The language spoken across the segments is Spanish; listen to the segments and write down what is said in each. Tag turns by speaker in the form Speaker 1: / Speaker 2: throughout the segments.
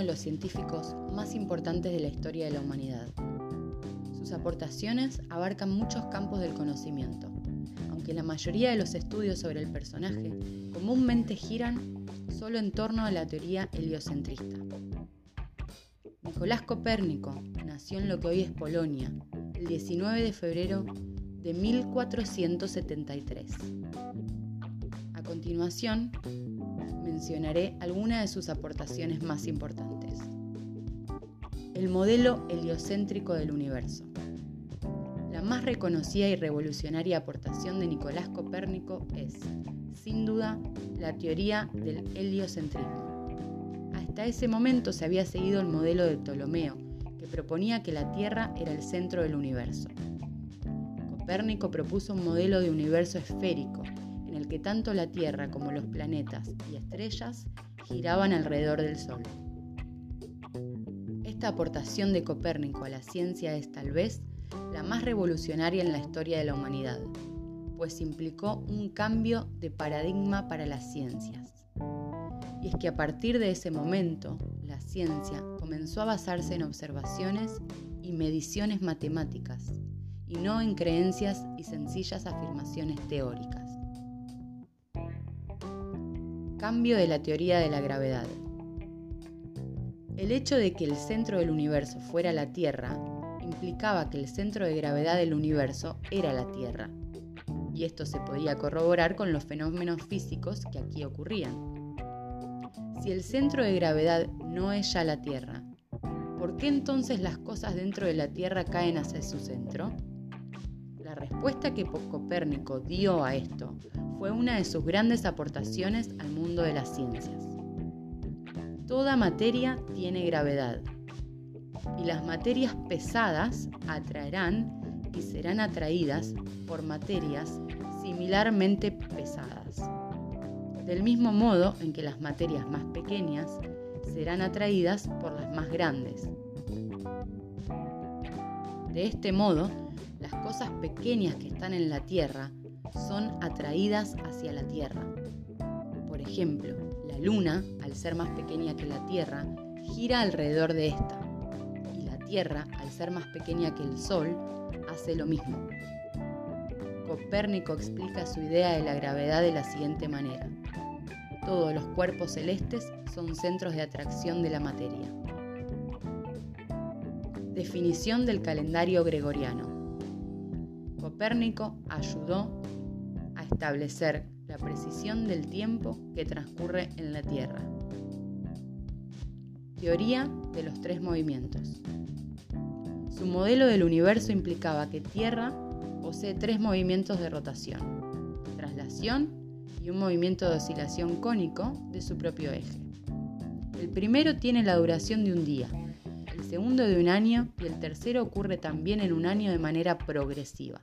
Speaker 1: de los científicos más importantes de la historia de la humanidad. Sus aportaciones abarcan muchos campos del conocimiento, aunque la mayoría de los estudios sobre el personaje comúnmente giran solo en torno a la teoría heliocentrista. Nicolás Copérnico nació en lo que hoy es Polonia, el 19 de febrero de 1473. A continuación, mencionaré algunas de sus aportaciones más importantes. El modelo heliocéntrico del universo. La más reconocida y revolucionaria aportación de Nicolás Copérnico es, sin duda, la teoría del heliocentrismo. Hasta ese momento se había seguido el modelo de Ptolomeo, que proponía que la Tierra era el centro del universo. Copérnico propuso un modelo de universo esférico, en el que tanto la Tierra como los planetas y estrellas giraban alrededor del Sol. Esta aportación de Copérnico a la ciencia es tal vez la más revolucionaria en la historia de la humanidad, pues implicó un cambio de paradigma para las ciencias. Y es que a partir de ese momento, la ciencia comenzó a basarse en observaciones y mediciones matemáticas, y no en creencias y sencillas afirmaciones teóricas. Cambio de la teoría de la gravedad. El hecho de que el centro del universo fuera la Tierra implicaba que el centro de gravedad del universo era la Tierra, y esto se podía corroborar con los fenómenos físicos que aquí ocurrían. Si el centro de gravedad no es ya la Tierra, ¿por qué entonces las cosas dentro de la Tierra caen hacia su centro? La respuesta que Copérnico dio a esto fue una de sus grandes aportaciones al mundo de las ciencias. Toda materia tiene gravedad y las materias pesadas atraerán y serán atraídas por materias similarmente pesadas. Del mismo modo en que las materias más pequeñas serán atraídas por las más grandes. De este modo, las cosas pequeñas que están en la Tierra son atraídas hacia la Tierra. Por ejemplo, la Luna, al ser más pequeña que la Tierra, gira alrededor de esta. Y la Tierra, al ser más pequeña que el Sol, hace lo mismo. Copérnico explica su idea de la gravedad de la siguiente manera. Todos los cuerpos celestes son centros de atracción de la materia. Definición del calendario gregoriano. Copérnico ayudó establecer la precisión del tiempo que transcurre en la Tierra. Teoría de los tres movimientos. Su modelo del universo implicaba que Tierra posee tres movimientos de rotación, traslación y un movimiento de oscilación cónico de su propio eje. El primero tiene la duración de un día, el segundo de un año y el tercero ocurre también en un año de manera progresiva.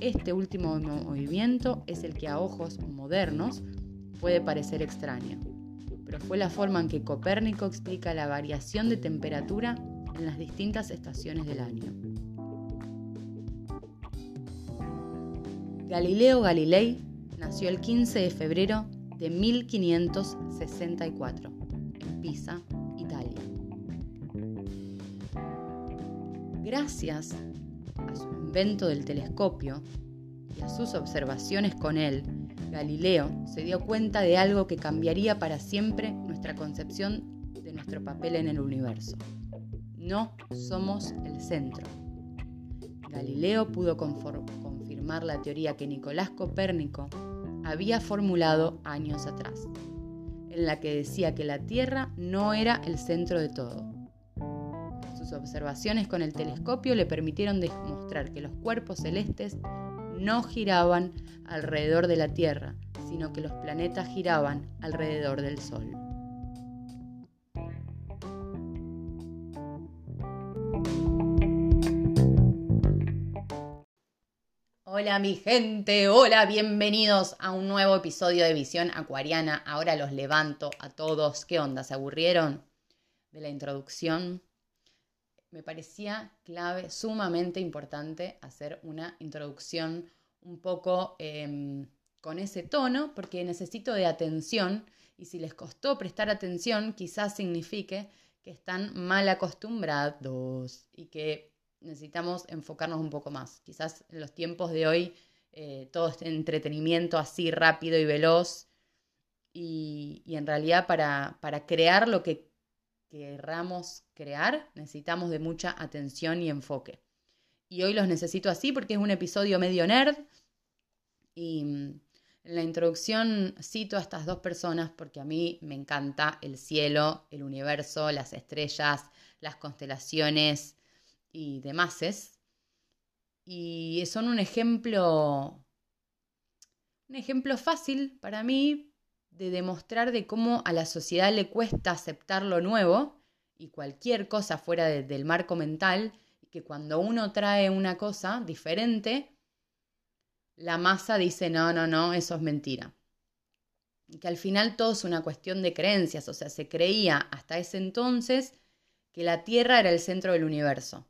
Speaker 1: Este último movimiento es el que a ojos modernos puede parecer extraño, pero fue la forma en que Copérnico explica la variación de temperatura en las distintas estaciones del año. Galileo Galilei nació el 15 de febrero de 1564 en Pisa, Italia. Gracias invento del telescopio y a sus observaciones con él, Galileo se dio cuenta de algo que cambiaría para siempre nuestra concepción de nuestro papel en el universo. No somos el centro. Galileo pudo confirmar la teoría que Nicolás Copérnico había formulado años atrás, en la que decía que la Tierra no era el centro de todo sus observaciones con el telescopio le permitieron demostrar que los cuerpos celestes no giraban alrededor de la Tierra, sino que los planetas giraban alrededor del Sol. Hola mi gente, hola, bienvenidos a un nuevo episodio de Visión Acuariana. Ahora los levanto a todos. ¿Qué onda? ¿Se aburrieron de la introducción? Me parecía clave, sumamente importante, hacer una introducción un poco em, con ese tono porque necesito de atención y si les costó prestar atención, quizás signifique que están mal acostumbrados y que necesitamos enfocarnos un poco más. Quizás en los tiempos de hoy eh, todo este entretenimiento así rápido y veloz y, en realidad para, para, crear lo que querramos crear necesitamos de mucha atención y enfoque. Y hoy los necesito así porque es un episodio medio nerd y mm, en la introducción cito a estas dos personas porque a mí me encanta el cielo, el universo, las estrellas, las constelaciones y demás. Y son un ejemplo, un ejemplo fácil para mí de demostrar de cómo a la sociedad le cuesta aceptar lo nuevo y cualquier cosa fuera del marco mental, que cuando uno trae una cosa diferente, la masa dice, no, no, no, eso es mentira. Y que al final todo es una cuestión de creencias, o sea, se creía hasta ese entonces que la Tierra era el centro del universo.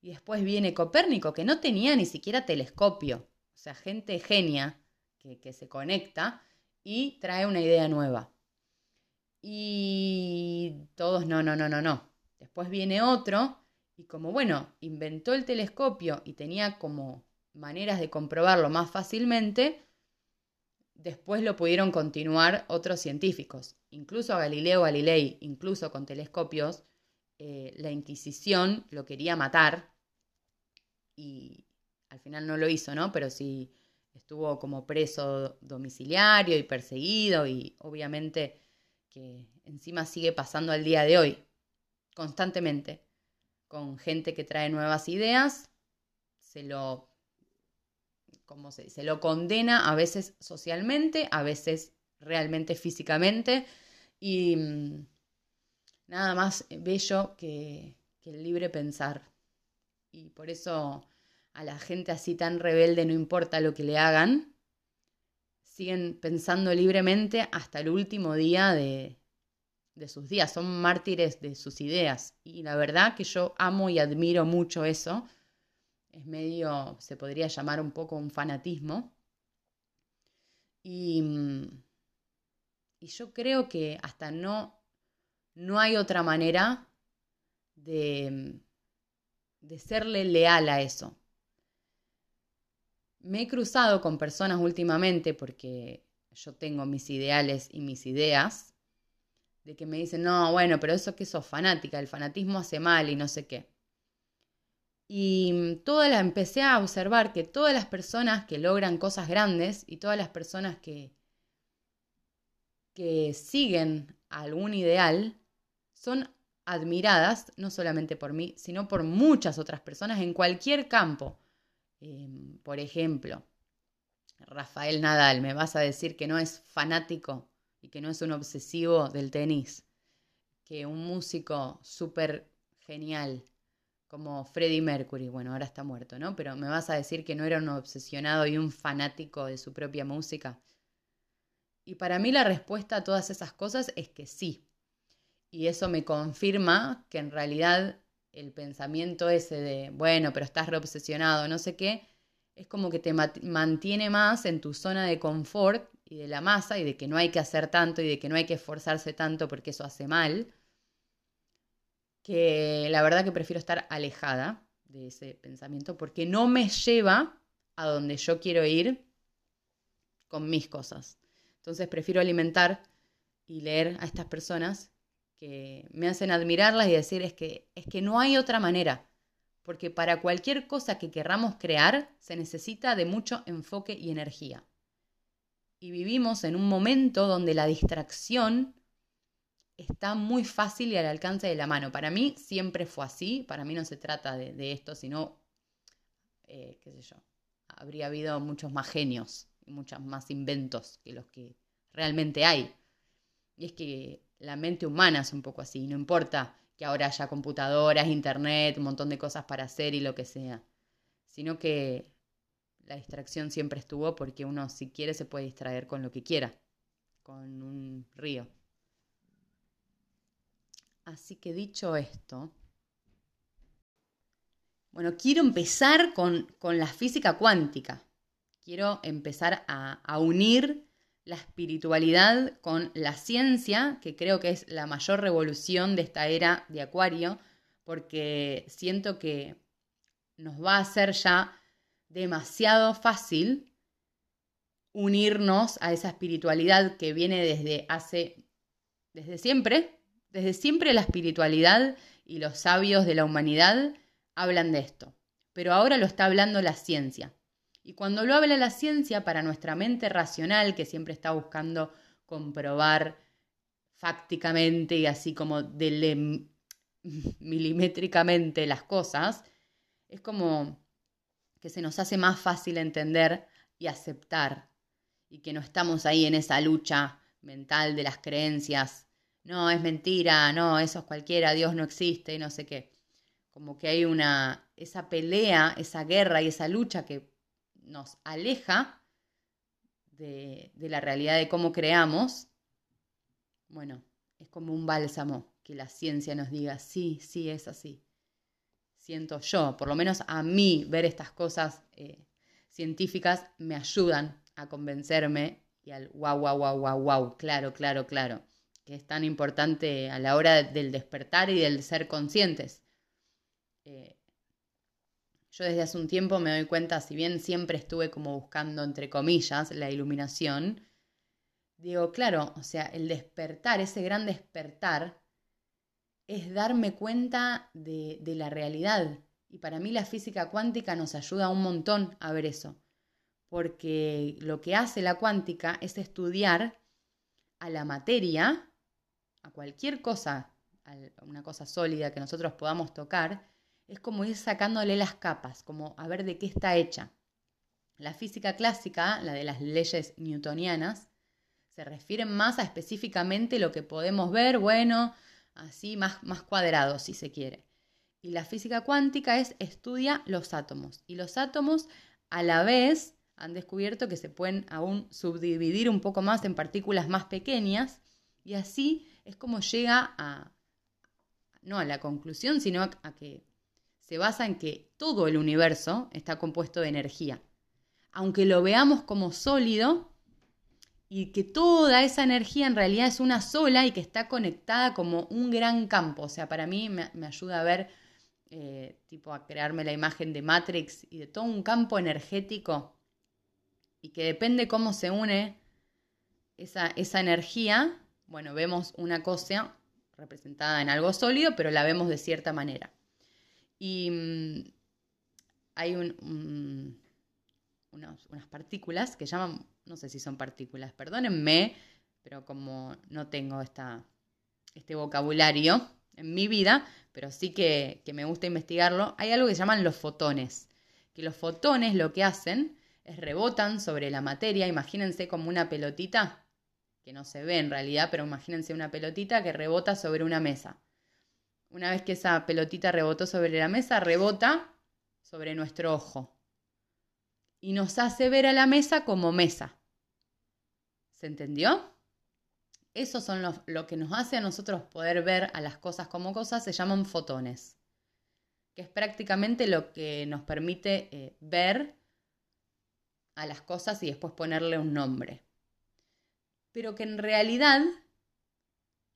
Speaker 1: Y después viene Copérnico, que no tenía ni siquiera telescopio. O sea, gente genia que, se conecta y trae una idea nueva. Y todos, no, no, no, no, no. Después viene otro y como, bueno, inventó el telescopio y tenía como maneras de comprobarlo más fácilmente, después lo pudieron continuar otros científicos. Incluso a Galileo Galilei, incluso con telescopios, eh, la Inquisición lo quería matar y al final no lo hizo, ¿no? Pero sí estuvo como preso domiciliario y perseguido y obviamente que encima sigue pasando al día de hoy, constantemente, con gente que trae nuevas ideas, se lo, como se, lo condena a veces socialmente, a veces realmente físicamente y mm, nada más bello que, el libre pensar. Y por eso a la gente así tan rebelde no importa lo que le hagan, siguen pensando libremente hasta el último día de, de sus días, son mártires de sus ideas. Y la verdad que yo amo y admiro mucho eso. Es medio, se podría llamar un poco un fanatismo. Y, y yo creo que hasta no no hay otra manera de, de serle leal a eso. Me he cruzado con personas últimamente porque yo tengo mis ideales y mis ideas, de que me dicen, no, bueno, pero eso que sos fanática, el fanatismo hace mal y no sé qué. Y toda la empecé a observar que todas las personas que logran cosas grandes y todas las personas que, que siguen algún ideal son admiradas, no solamente por mí, sino por muchas otras personas en cualquier campo. Em, por ejemplo, Rafael Nadal, me vas a decir que no es fanático y que no es un obsesivo del tenis, que un músico súper genial como Freddie Mercury, bueno, ahora está muerto, ¿no? Pero me vas a decir que no era un obsesionado y un fanático de su propia música. Y para mí la respuesta a todas esas cosas es que sí, y eso me confirma que en realidad el pensamiento ese de, bueno, pero estás reobsesionado, no sé qué, es como que te mantiene más en tu zona de confort y de la masa y de que no hay que hacer tanto y de que no hay que esforzarse tanto porque eso hace mal, que la verdad que prefiero estar alejada de ese pensamiento porque no me lleva a donde yo quiero ir con mis cosas. Entonces prefiero alimentar y leer a estas personas que me hacen admirarlas y decir es que, es que no hay otra manera, porque para cualquier cosa que querramos crear se necesita de mucho enfoque y energía. Y vivimos en un momento donde la distracción está muy fácil y al alcance de la mano. Para mí siempre fue así, para mí no se trata de, esto, sino, eh, qué sé yo, habría habido muchos más genios y muchos más inventos que los que realmente hay. Y es que la mente humana es un poco así, no importa que ahora haya computadoras, internet, un montón de cosas para hacer y lo que sea, sino que la distracción siempre estuvo porque uno si quiere se puede distraer con lo que quiera, con un río. Así que dicho esto, bueno, quiero empezar con, con la física cuántica. quiero empezar a, unir la espiritualidad con la ciencia, que creo que es la mayor revolución de esta era de Acuario, porque siento que nos va a hacer ya demasiado fácil unirnos a esa espiritualidad que viene desde hace, desde siempre, desde siempre la espiritualidad y los sabios de la humanidad hablan de esto, pero ahora lo está hablando la ciencia. Y cuando lo habla la ciencia, para nuestra mente racional, que siempre está buscando comprobar fácticamente y así como milimétricamente las cosas, es como que se nos hace más fácil entender y aceptar y que no estamos ahí en esa lucha mental de las creencias. No, es mentira, no, eso es cualquiera, Dios no existe y no sé qué. Como que hay una, esa pelea, esa guerra y esa lucha que nos aleja de, la realidad de cómo creamos. Bueno, es como un bálsamo que la ciencia nos diga, sí, sí, es así. Siento yo, por lo menos a mí, ver estas cosas eh, científicas me ayudan a convencerme y al wow, wow, wow, wow, wow, claro, claro, claro, que es tan importante a la hora del despertar y del ser conscientes. Eh, yo desde hace un tiempo me doy cuenta, si bien siempre estuve como buscando, entre comillas, la iluminación, digo, claro, o sea, el despertar, ese gran despertar, es darme cuenta de, de la realidad. Y para mí la física cuántica nos ayuda un montón a ver eso porque lo que hace la cuántica es estudiar a la materia, a cualquier cosa, a una cosa sólida que nosotros podamos tocar, es como ir sacándole las capas, como a ver de qué está hecha. La física clásica, la de las leyes newtonianas, se refiere más a específicamente lo que podemos ver, bueno, así más, más cuadrado si se quiere. Y la física cuántica es estudia los átomos. Y los átomos a la vez han descubierto que se pueden aún subdividir un poco más en partículas más pequeñas y así es como llega a, no a la conclusión, sino a que se basa en que todo el universo está compuesto de energía. Aunque lo veamos como sólido y que toda esa energía en realidad es una sola y que está conectada como un gran campo. O sea, para mí me, ayuda a ver, eh, tipo a crearme la imagen de Matrix y de todo un campo energético y que depende cómo se une esa, esa energía, bueno, vemos una cosa representada en algo sólido, pero la vemos de cierta manera. Y mm, hay unas partículas que llaman, no sé si son partículas, perdónenme, pero como no tengo esta, este vocabulario en mi vida, pero sí que, que me gusta investigarlo, hay algo que llaman los fotones, que los fotones lo que hacen rebotan sobre la materia, imagínense como una pelotita, que no se ve en realidad, pero imagínense una pelotita que rebota sobre una mesa. Una vez que esa pelotita rebotó sobre la mesa, rebota sobre nuestro ojo y nos hace ver a la mesa como mesa. ¿Se entendió? Eso son lo que nos hace a nosotros poder ver a las cosas como cosas, se llaman fotones, que es prácticamente lo que nos permite eh, ver a las cosas y después ponerle un nombre. Pero que en realidad,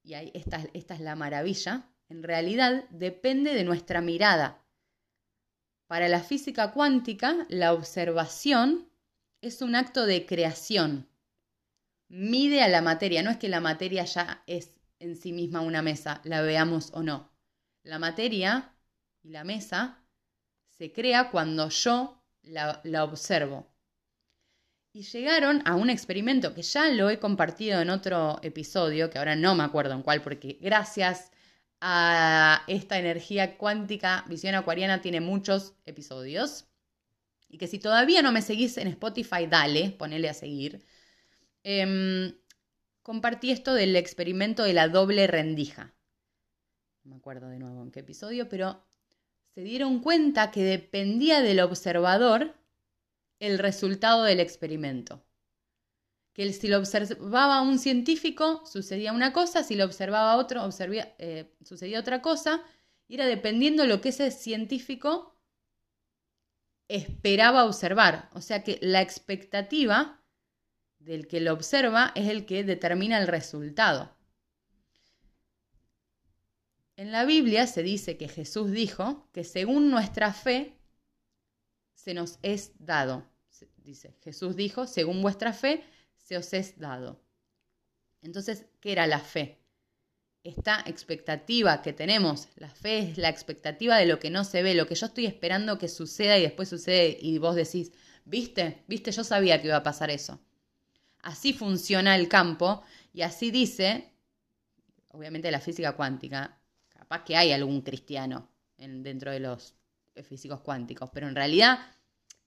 Speaker 1: y ahí esta, esta es la maravilla, en realidad depende de nuestra mirada. Para la física cuántica, la observación es un acto de creación. Mide a la materia, no es que la materia ya es en sí misma una mesa, la veamos o no. La materia y la mesa se crea cuando yo la, la observo. Y llegaron a un experimento que ya lo he compartido en otro episodio, que ahora no me acuerdo en cuál, porque gracias a esta energía cuántica, Visión Acuariana tiene muchos episodios. Y que si todavía no me seguís en Spotify, dale, ponele a seguir. Em, compartí esto del experimento de la doble rendija. No me acuerdo de nuevo en qué episodio, pero se dieron cuenta que dependía del observador el resultado del experimento. Que si lo observaba un científico, sucedía una cosa, si lo observaba otro, eh, sucedía otra cosa, y era dependiendo lo que ese científico esperaba observar. O sea que la expectativa del que lo observa es el que determina el resultado. En la Biblia se dice que Jesús dijo que según nuestra fe se nos es dado. Dice, Jesús dijo, según vuestra fe se os es dado. Entonces, ¿qué era la fe? Esta expectativa que tenemos, la fe es la expectativa de lo que no se ve, lo que yo estoy esperando que suceda y después sucede y vos decís, ¿viste? ¿Viste? Yo sabía que iba a pasar eso. Así funciona el campo y así dice, obviamente la física cuántica, capaz que hay algún cristiano dentro de los físicos cuánticos, pero en realidad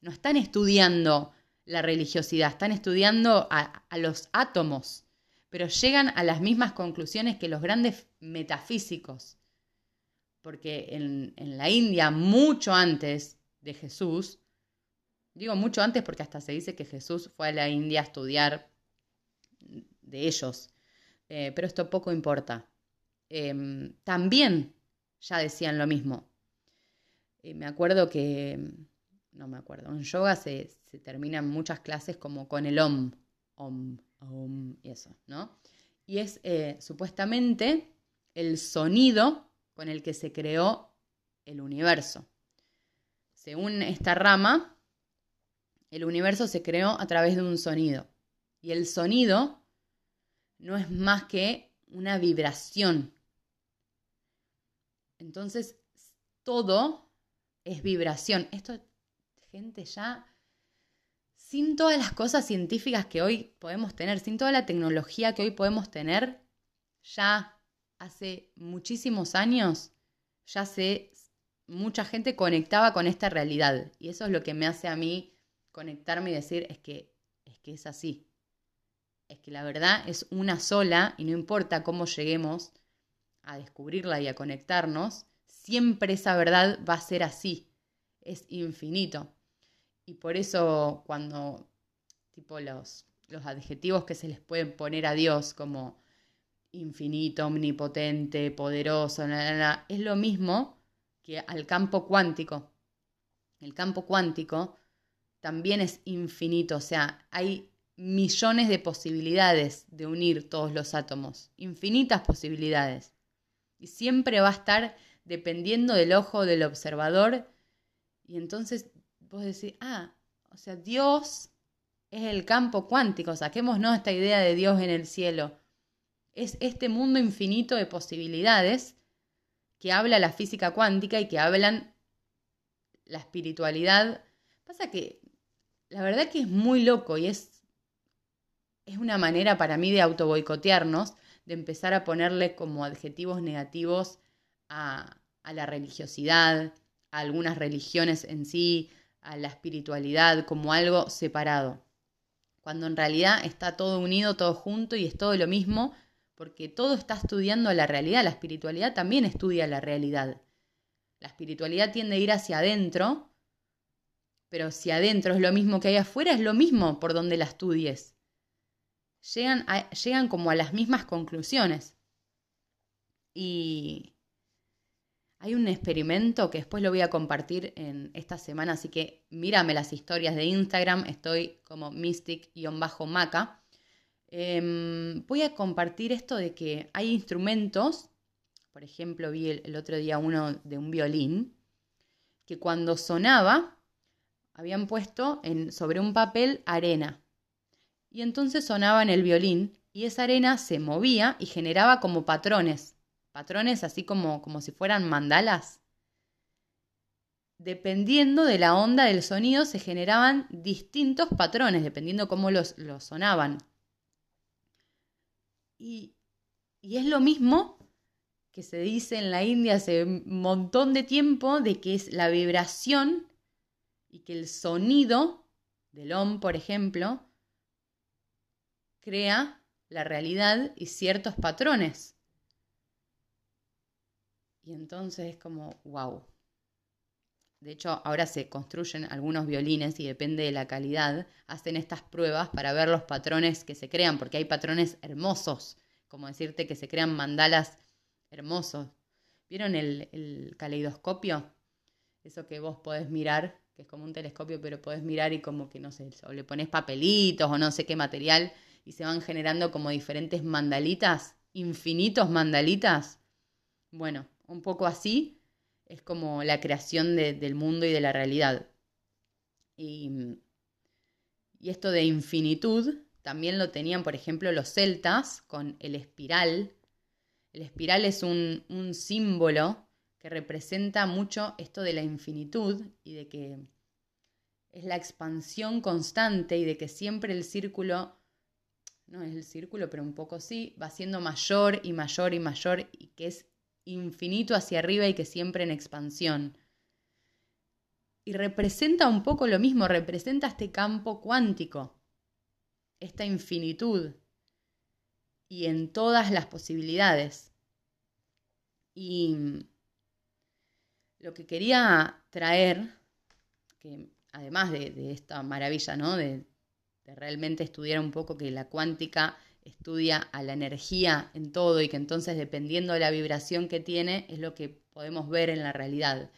Speaker 1: no están estudiando la religiosidad, están estudiando a, los átomos, pero llegan a las mismas conclusiones que los grandes metafísicos. Porque en, en la India, mucho antes de Jesús, digo mucho antes porque hasta se dice que Jesús fue a la India a estudiar de ellos, eh, pero esto poco importa. Em, también ya decían lo mismo. Eh, me acuerdo que no me acuerdo, en yoga se, terminan muchas clases como con el om, om, om y eso, ¿no? Y es eh, supuestamente el sonido con el que se creó el universo. Según esta rama, el universo se creó a través de un sonido. Y el sonido no es más que una vibración. Entonces, todo es vibración. Esto gente ya sin todas las cosas científicas que hoy podemos tener, sin toda la tecnología que hoy podemos tener, ya hace muchísimos años, ya se mucha gente conectaba con esta realidad. Y eso es lo que me hace a mí conectarme y decir, es que es, que es así. Es que la verdad es una sola y no importa cómo lleguemos a descubrirla y a conectarnos, siempre esa verdad va a ser así. Es infinito. Y por eso cuando, tipo, los, los adjetivos que se les pueden poner a Dios como infinito, omnipotente, poderoso, es lo mismo que al campo cuántico. El campo cuántico también es infinito, o sea, hay millones de posibilidades de unir todos los átomos, infinitas posibilidades. Y siempre va a estar dependiendo del ojo del observador. Y entonces vos decís, ah, o sea, Dios es el campo cuántico, saquémonos esta idea de Dios en el cielo. Es este mundo infinito de posibilidades que habla la física cuántica y que hablan la espiritualidad. Pasa que la verdad que es muy loco y es, es una manera para mí de auto boicotearnos, de empezar a ponerle como adjetivos negativos a, a la religiosidad, a algunas religiones en sí, a la espiritualidad como algo separado, cuando en realidad está todo unido, todo junto y es todo lo mismo, porque todo está estudiando la realidad, la espiritualidad también estudia la realidad. La espiritualidad tiende a ir hacia adentro, pero si adentro es lo mismo que hay afuera, es lo mismo por donde la estudies. Llegan, llegan como a las mismas conclusiones. Y, hay un experimento que después lo voy a compartir en esta semana, así que mírame las historias de Instagram, estoy como mystic-maca. Em, voy a compartir esto de que hay instrumentos, por ejemplo, vi el, otro día uno de un violín, que cuando sonaba habían puesto sobre un papel arena. Y entonces sonaba en el violín y esa arena se movía y generaba como patrones patrones así como, como si fueran mandalas. Dependiendo de la onda del sonido se generaban distintos patrones, dependiendo cómo los, sonaban. Y, y es lo mismo que se dice en la India hace un montón de tiempo, de que es la vibración y que el sonido del OM, por ejemplo, crea la realidad y ciertos patrones. Y entonces es como, wow. De hecho, ahora se construyen algunos violines y depende de la calidad, hacen estas pruebas para ver los patrones que se crean, porque hay patrones hermosos, como decirte que se crean mandalas hermosos. ¿Vieron el, el caleidoscopio? Eso que vos podés mirar, que es como un telescopio, pero podés mirar y como que, no sé, o le pones papelitos o no sé qué material y se van generando como diferentes mandalitas, infinitos mandalitas. Bueno, un poco así es como la creación del mundo y de la realidad. Y, y esto de infinitud también lo tenían, por ejemplo, los celtas con el espiral. El espiral es un, un símbolo que representa mucho esto de la infinitud y de que es la expansión constante y de que siempre el círculo, no es el círculo, pero un poco sí, va siendo mayor y mayor y mayor y que es infinito hacia arriba y que siempre en expansión. Y representa un poco lo mismo, representa este campo cuántico, esta infinitud y en todas las posibilidades. Y lo que quería traer, que además de, esta maravilla, ¿no? De, de, realmente estudiar un poco que la cuántica estudia a la energía en todo y que entonces dependiendo de la vibración que tiene es lo que podemos ver en la realidad.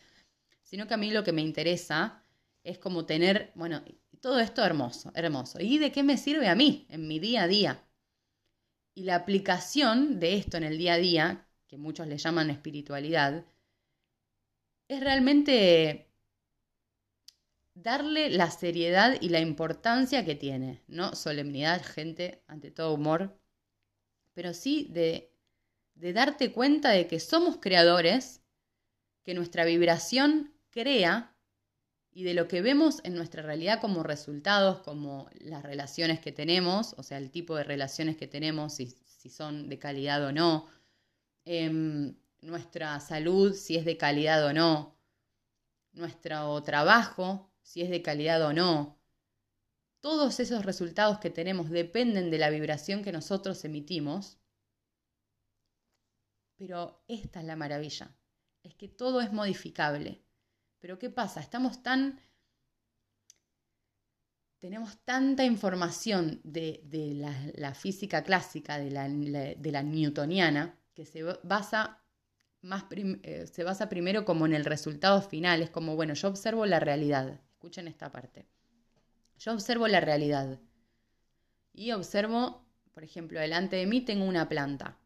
Speaker 1: Sino que a mí lo que me interesa es como tener, bueno, todo esto hermoso, hermoso. ¿Y de qué me sirve a mí en mi día a día? Y la aplicación de esto en el día a día, que muchos le llaman espiritualidad, es realmente darle la seriedad y la importancia que tiene, no solemnidad, gente, ante todo humor, pero sí de, de darte cuenta de que somos creadores, que nuestra vibración crea y de lo que vemos en nuestra realidad como resultados, como las relaciones que tenemos, o sea, el tipo de relaciones que tenemos, si, si son de calidad o no, eh, nuestra salud, si es de calidad o no, nuestro trabajo, si es de calidad o no. Todos esos resultados que tenemos dependen de la vibración que nosotros emitimos. Pero esta es la maravilla, es que todo es modificable. Pero ¿qué pasa? Estamos tan... Tenemos tanta información de, la, física clásica, de la, newtoniana, que se basa más eh, se basa primero como en el resultado final, es como, bueno, yo observo la realidad, escuchen esta parte, yo observo la realidad y observo, por ejemplo, delante de mí tengo una planta.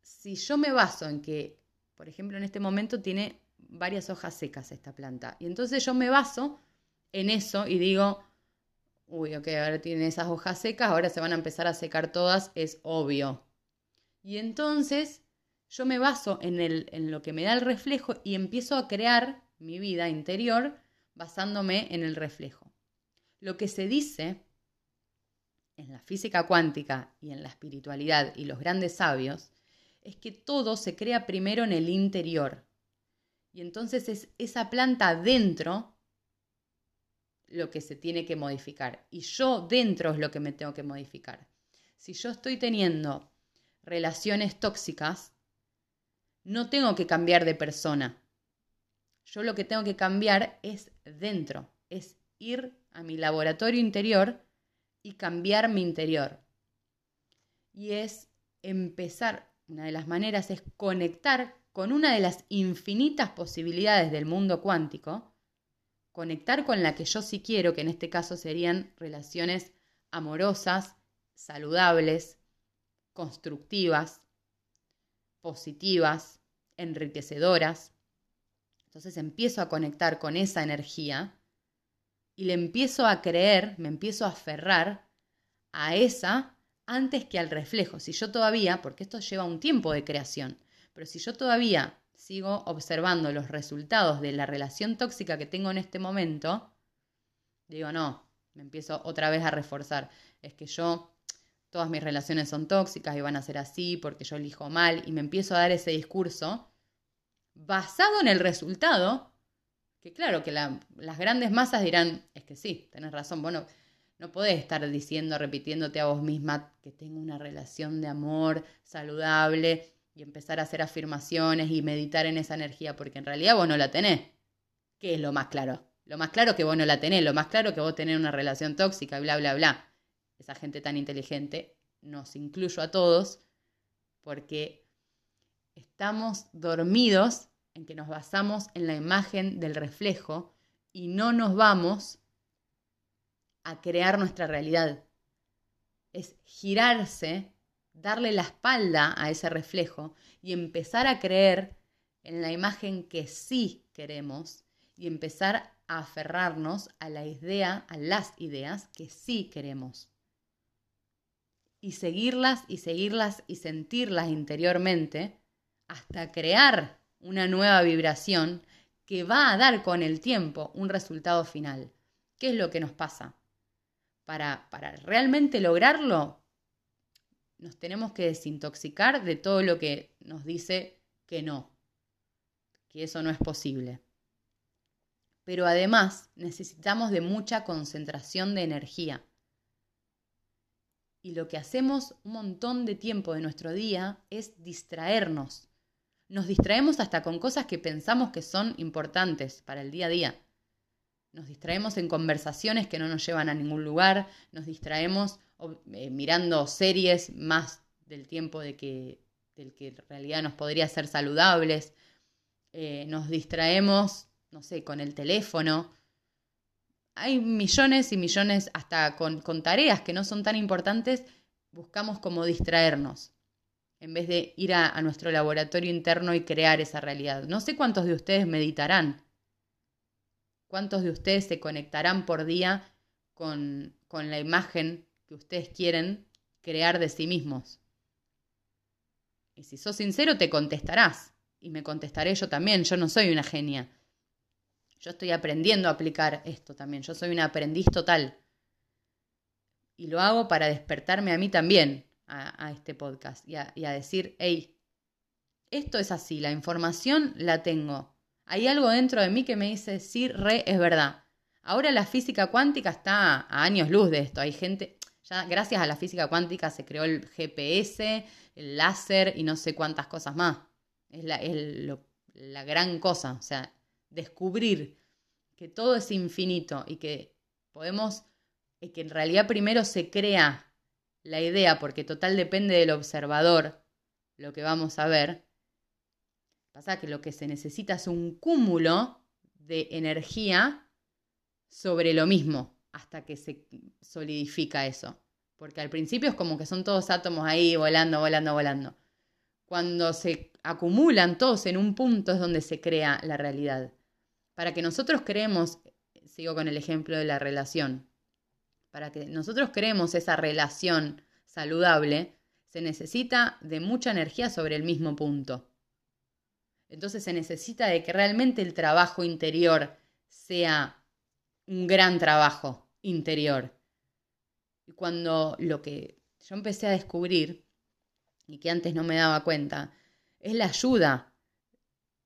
Speaker 1: Si yo me baso en que, por ejemplo, en este momento tiene varias hojas secas esta planta, y entonces yo me baso en eso y digo, uy, ok, ahora tiene esas hojas secas, ahora se van a empezar a secar todas, es obvio. Y entonces yo me baso en, el, en lo que me da el reflejo y empiezo a crear mi vida interior basándome en el reflejo. Lo que se dice en la física cuántica y en la espiritualidad y los grandes sabios es que todo se crea primero en el interior. Y entonces es esa planta dentro lo que se tiene que modificar. Y yo dentro es lo que me tengo que modificar. Si yo estoy teniendo relaciones tóxicas, no tengo que cambiar de persona. Yo lo que tengo que cambiar es dentro, es ir a mi laboratorio interior y cambiar mi interior. Y es empezar, una de las maneras es conectar con una de las infinitas posibilidades del mundo cuántico, conectar con la que yo sí quiero, que en este caso serían relaciones amorosas, saludables, constructivas, positivas, enriquecedoras. Entonces empiezo a conectar con esa energía y le empiezo a creer, me empiezo a aferrar a esa antes que al reflejo. Si yo todavía, porque esto lleva un tiempo de creación, pero si yo todavía sigo observando los resultados de la relación tóxica que tengo en este momento, digo, no, me empiezo otra vez a reforzar. Es que yo todas mis relaciones son tóxicas y van a ser así porque yo elijo mal y me empiezo a dar ese discurso basado en el resultado, que claro, que las grandes masas dirán, es que sí, tenés razón, bueno, no podés estar diciendo, repitiéndote a vos misma que tengo una relación de amor saludable y empezar a hacer afirmaciones y meditar en esa energía, porque en realidad vos no la tenés. ¿Qué es lo más claro? Lo más claro que vos no la tenés, lo más claro que vos tenés una relación tóxica, bla, bla, bla esa gente tan inteligente, nos incluyo a todos, porque estamos dormidos en que nos basamos en la imagen del reflejo y no nos vamos a crear nuestra realidad. Es girarse, darle la espalda a ese reflejo y empezar a creer en la imagen que sí queremos y empezar a aferrarnos a la idea, a las ideas que sí queremos. Y seguirlas y seguirlas y sentirlas interiormente hasta crear una nueva vibración que va a dar con el tiempo un resultado final. ¿Qué es lo que nos pasa? Para, para realmente lograrlo, nos tenemos que desintoxicar de todo lo que nos dice que no, que eso no es posible. Pero además necesitamos de mucha concentración de energía. Y lo que hacemos un montón de tiempo de nuestro día es distraernos. Nos distraemos hasta con cosas que pensamos que son importantes para el día a día. Nos distraemos en conversaciones que no nos llevan a ningún lugar, nos distraemos eh, mirando series más del tiempo de que, del que en realidad nos podría ser saludables, eh, nos distraemos, no sé, con el teléfono. Hay millones y millones, hasta con, tareas que no son tan importantes, buscamos como distraernos, en vez de ir a, nuestro laboratorio interno y crear esa realidad. No sé cuántos de ustedes meditarán, cuántos de ustedes se conectarán por día con, con la imagen que ustedes quieren crear de sí mismos. Y si sos sincero, te contestarás y me contestaré yo también, yo no soy una genia. Yo estoy aprendiendo a aplicar esto también, yo soy un aprendiz total. Y lo hago para despertarme a mí también a, este podcast y a, decir, hey, esto es así, la información la tengo. Hay algo dentro de mí que me dice, sí, re, es verdad. Ahora la física cuántica está a años luz de esto. Hay gente, ya gracias a la física cuántica se creó el GPS, el láser y no sé cuántas cosas más. Es la, gran cosa, o sea, descubrir que todo es infinito y que podemos, que en realidad primero se crea la idea, porque total depende del observador lo que vamos a ver. Pasa que lo que se necesita es un cúmulo de energía sobre lo mismo hasta que se solidifica eso. Porque al principio es como que son todos átomos ahí volando, volando, volando. Cuando se acumulan todos en un punto es donde se crea la realidad. Para que nosotros creemos, sigo con el ejemplo de la relación, para que nosotros creemos esa relación saludable, se necesita de mucha energía sobre el mismo punto. Entonces se necesita de que realmente el trabajo interior sea un gran trabajo interior. Y cuando lo que yo empecé a descubrir, y que antes no me daba cuenta, es la ayuda.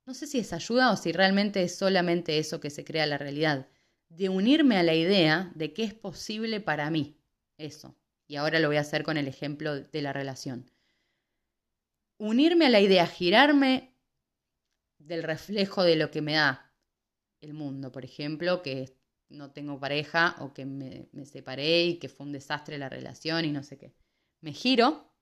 Speaker 1: No sé si es ayuda o si realmente es solamente eso que se crea la realidad. De unirme a la idea de que es posible para mí. Eso. Y ahora lo voy a hacer con el ejemplo de la relación. Unirme a la idea, girarme del reflejo de lo que me da el mundo. Por ejemplo, que no tengo pareja o que me, me separé y que fue un desastre la relación y no sé qué. Me giro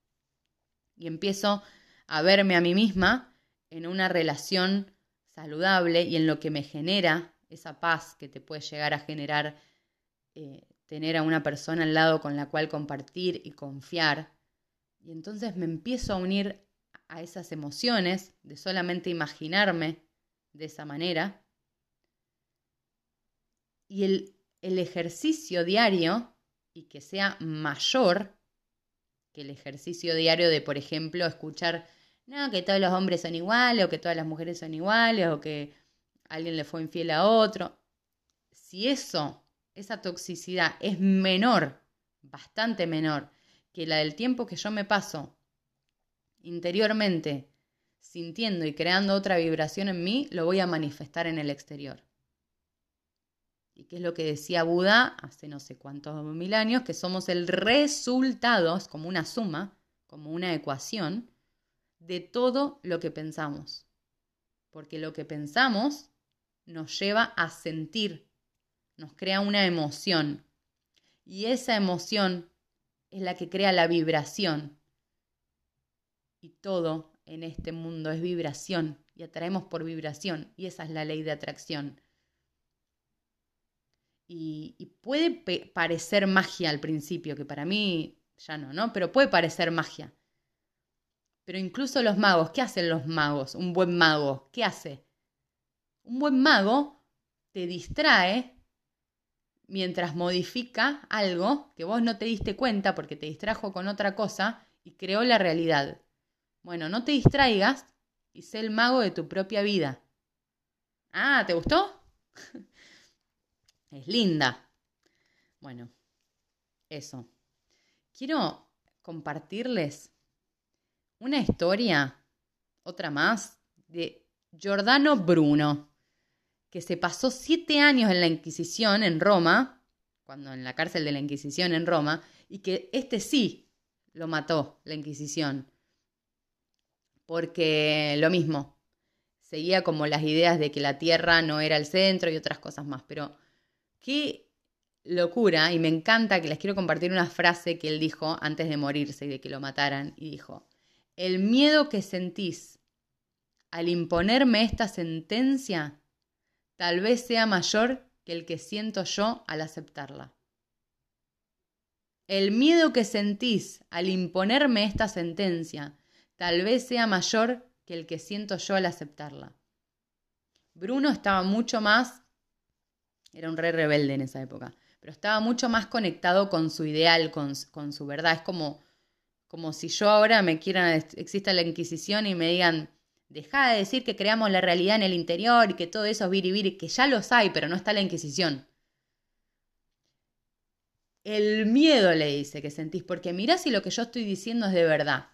Speaker 1: y empiezo a verme a mí misma en una relación saludable y en lo que me genera esa paz que te puede llegar a generar eh, tener a una persona al lado con la cual compartir y confiar. Y entonces me empiezo a unir a esas emociones de solamente imaginarme de esa manera. Y el, el ejercicio diario, y que sea mayor que el ejercicio diario de, por ejemplo, escuchar no, que todos los hombres son iguales, o que todas las mujeres son iguales, o que alguien le fue infiel a otro. Si eso, esa toxicidad es menor, bastante menor, que la del tiempo que yo me paso interiormente sintiendo y creando otra vibración en mí, lo voy a manifestar en el exterior. ¿Y qué es lo que decía Buda hace no sé cuántos mil años? Que somos el resultado, es como una suma, como una ecuación, de todo lo que pensamos. Porque lo que pensamos nos lleva a sentir, nos crea una emoción. Y esa emoción es la que crea la vibración. Y todo en este mundo es vibración. y atraemos por vibración y esa es la ley de atracción. Y, puede parecer magia al principio, que para mí ya no, ¿no? Pero puede parecer magia. Pero incluso los magos, ¿qué hacen los magos? Un buen mago, ¿qué hace? Un buen mago te distrae mientras modifica algo que vos no te diste cuenta porque te distrajo con otra cosa y creó la realidad. Bueno, no te distraigas y sé el mago de tu propia vida. Ah, ¿te gustó? es linda. Bueno, eso. Quiero compartirles una historia, otra más, de Giordano Bruno, que se pasó siete años en la Inquisición en Roma, cuando en la cárcel de la Inquisición en Roma, y que este sí lo mató la Inquisición. Porque lo mismo, seguía como las ideas de que la tierra no era el centro y otras cosas más. Pero qué locura, y me encanta que les quiero compartir una frase que él dijo antes de morirse y de que lo mataran, y dijo, el miedo que sentís al imponerme esta sentencia tal vez sea mayor que el que siento yo al aceptarla. El miedo que sentís al imponerme esta sentencia tal vez sea mayor que el que siento yo al aceptarla. Bruno estaba mucho más, era un rey rebelde en esa época, pero estaba mucho más conectado con su ideal, con, con su verdad. Es como como si yo ahora me quieran, exista la Inquisición y me digan, deja de decir que creamos la realidad en el interior y que todo eso es viribiri, que ya los hay, pero no está la Inquisición. El miedo le dice que sentís, porque mirá si lo que yo estoy diciendo es de verdad.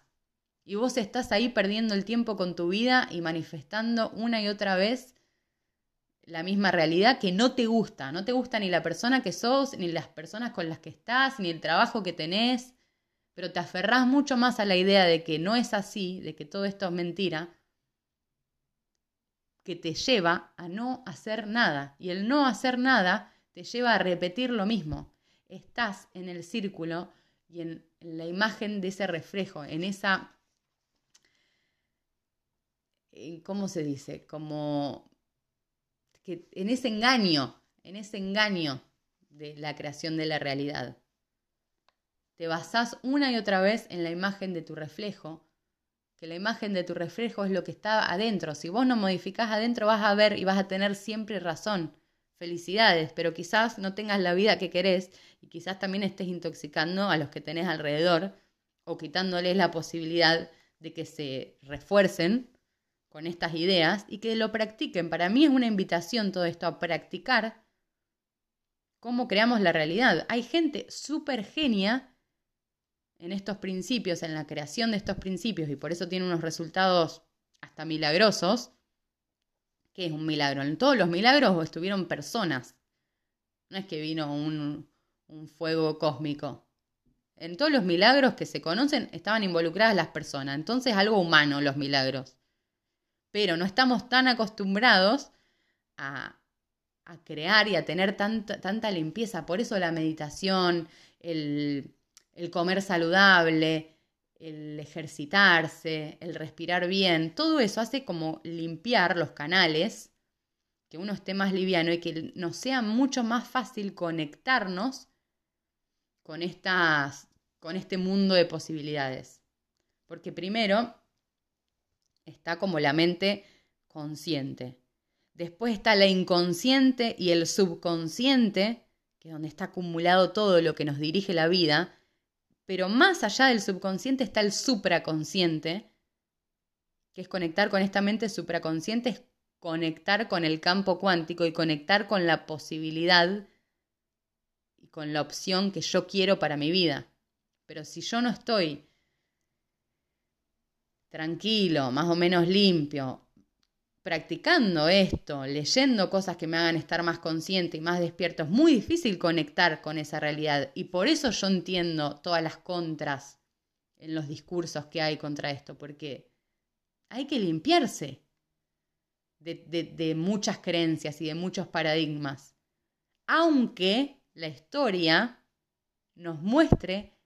Speaker 1: Y vos estás ahí perdiendo el tiempo con tu vida y manifestando una y otra vez la misma realidad que no te gusta. No te gusta ni la persona que sos, ni las personas con las que estás, ni el trabajo que tenés, pero te aferrás mucho más a la idea de que no es así, de que todo esto es mentira, que te lleva a no hacer nada. Y el no hacer nada te lleva a repetir lo mismo. Estás en el círculo y en, la imagen de ese reflejo, en esa... ¿Cómo se dice? Como que en ese engaño, en ese engaño de la creación de la realidad. Te basás una y otra vez en la imagen de tu reflejo, que la imagen de tu reflejo es lo que está adentro. Si vos no modificás adentro, vas a ver y vas a tener siempre razón. Felicidades, pero quizás no tengas la vida que querés y quizás también estés intoxicando a los que tenés alrededor o quitándoles la posibilidad de que se refuercen con estas ideas y que lo practiquen. Para mí es una invitación todo esto a practicar cómo creamos la realidad. Hay gente súper genia en estos principios, en la creación de estos principios, y por eso tiene unos resultados hasta milagrosos, ¿qué es un milagro? En todos los milagros estuvieron personas. No es que vino un, un fuego cósmico. En todos los milagros que se conocen estaban involucradas las personas. Entonces algo humano los milagros. Pero no estamos tan acostumbrados a, a crear y a tener tanta, tanta limpieza. Por eso la meditación, el, el comer saludable, el ejercitarse, el respirar bien, todo eso hace como limpiar los canales, que uno esté más liviano y que nos sea mucho más fácil conectarnos con, estas, con este mundo de posibilidades. Porque primero está como la mente consciente. Después está la inconsciente y el subconsciente, que es donde está acumulado todo lo que nos dirige la vida, pero más allá del subconsciente está el supraconsciente, que es conectar con esta mente supraconsciente, es conectar con el campo cuántico y conectar con la posibilidad y con la opción que yo quiero para mi vida. Pero si yo no estoy tranquilo, más o menos limpio, practicando esto, leyendo cosas que me hagan estar más consciente y más despierto, es muy difícil conectar con esa realidad. Y por eso yo entiendo todas las contras en los discursos que hay contra esto, porque hay que limpiarse de, muchas creencias y de muchos paradigmas. Aunque la historia nos muestre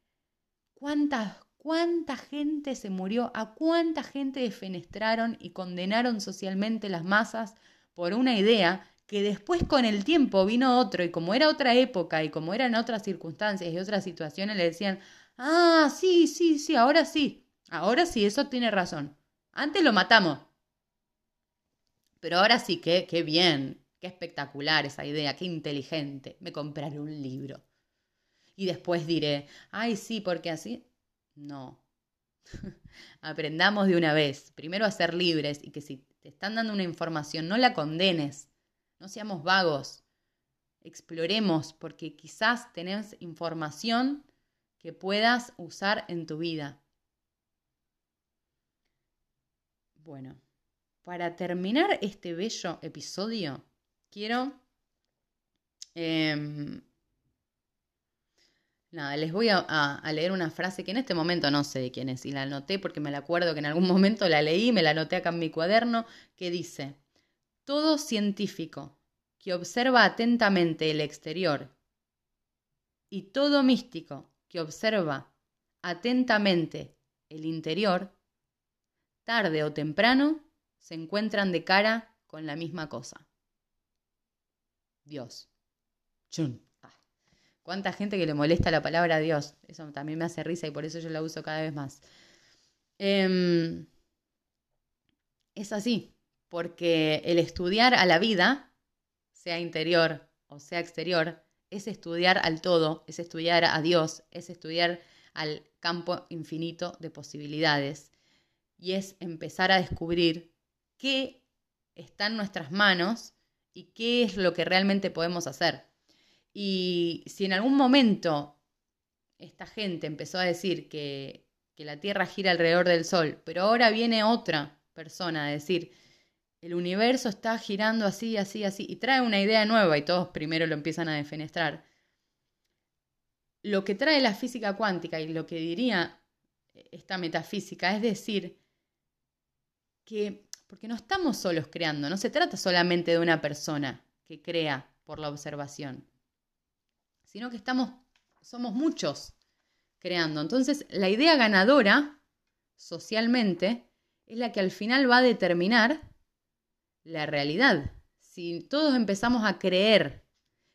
Speaker 1: cuántas cuánta gente se murió, a cuánta gente defenestraron y condenaron socialmente las masas por una idea que después con el tiempo vino otro y como era otra época y como eran otras circunstancias y otras situaciones le decían, ah, sí, sí, sí, ahora sí, ahora sí, eso tiene razón. Antes lo matamos. Pero ahora sí, qué, qué bien, qué espectacular esa idea, qué inteligente. Me compraré un libro. Y después diré, ay, sí, porque así. No. Aprendamos de una vez. Primero a ser libres y que si te están dando una información, no la condenes no seamos vagos, exploremos porque quizás tenés información que puedas usar en tu vida. Bueno, para terminar este bello episodio, quiero... Em, nada, les voy a, leer una frase que en este momento no sé de quién es y la anoté porque me la acuerdo que en algún momento la leí, me la anoté acá en mi cuaderno, que dice, todo científico que observa atentamente el exterior y todo místico que observa atentamente el interior, tarde o temprano se encuentran de cara con la misma cosa. Dios. Chun. ¿Cuánta gente que le molesta la palabra Dios? Eso también me hace risa y por eso yo la uso cada vez más. Em, es así porque el estudiar a la vida, sea interior o sea exterior, es estudiar al todo, es estudiar a Dios, es estudiar al campo infinito de posibilidades y es empezar a descubrir qué está en nuestras manos y qué es lo que realmente podemos hacer. Y si en algún momento esta gente empezó a decir que, la Tierra gira alrededor del Sol, pero ahora viene otra persona a decir el universo está girando así, así, así, y trae una idea nueva y todos primero lo empiezan a defenestrar. Lo que trae la física cuántica y lo que diría esta metafísica es decir que, porque no estamos solos creando, no se trata solamente de una persona que crea por la observación, sino que estamos, somos muchos creando. Entonces, la idea ganadora socialmente es la que al final va a determinar la realidad. Si todos empezamos a creer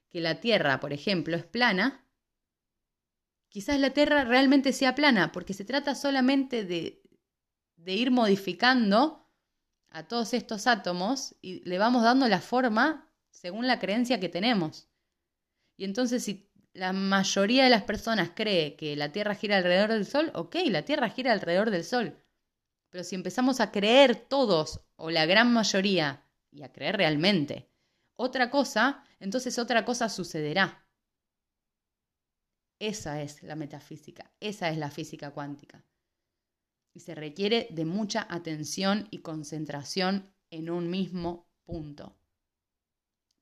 Speaker 1: que la Tierra, por ejemplo, es plana, quizás la Tierra realmente sea plana, porque se trata solamente de, de ir modificando a todos estos átomos y le vamos dando la forma según la creencia que tenemos. Y entonces si la mayoría de las personas cree que la Tierra gira alrededor del Sol, ok, la Tierra gira alrededor del Sol. Pero si empezamos a creer todos, o la gran mayoría, y a creer realmente, otra cosa, entonces otra cosa sucederá. Esa es la metafísica, esa es la física cuántica. Y se requiere de mucha atención y concentración en un mismo punto.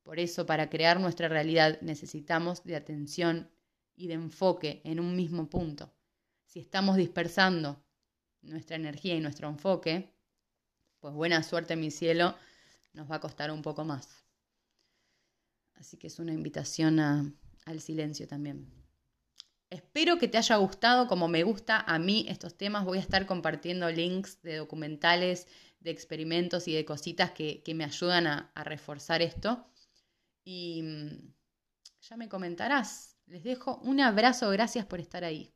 Speaker 1: Por eso, para crear nuestra realidad necesitamos de atención y de enfoque en un mismo punto. Si estamos dispersando nuestra energía y nuestro enfoque, pues buena suerte mi cielo, nos va a costar un poco más. Así que es una invitación al silencio también. Espero que te haya gustado como me gusta a mí estos temas. Voy a estar compartiendo links de documentales, de experimentos y de cositas que, me ayudan a reforzar esto. Y mm, ya me comentarás. Les dejo un abrazo, gracias por estar ahí.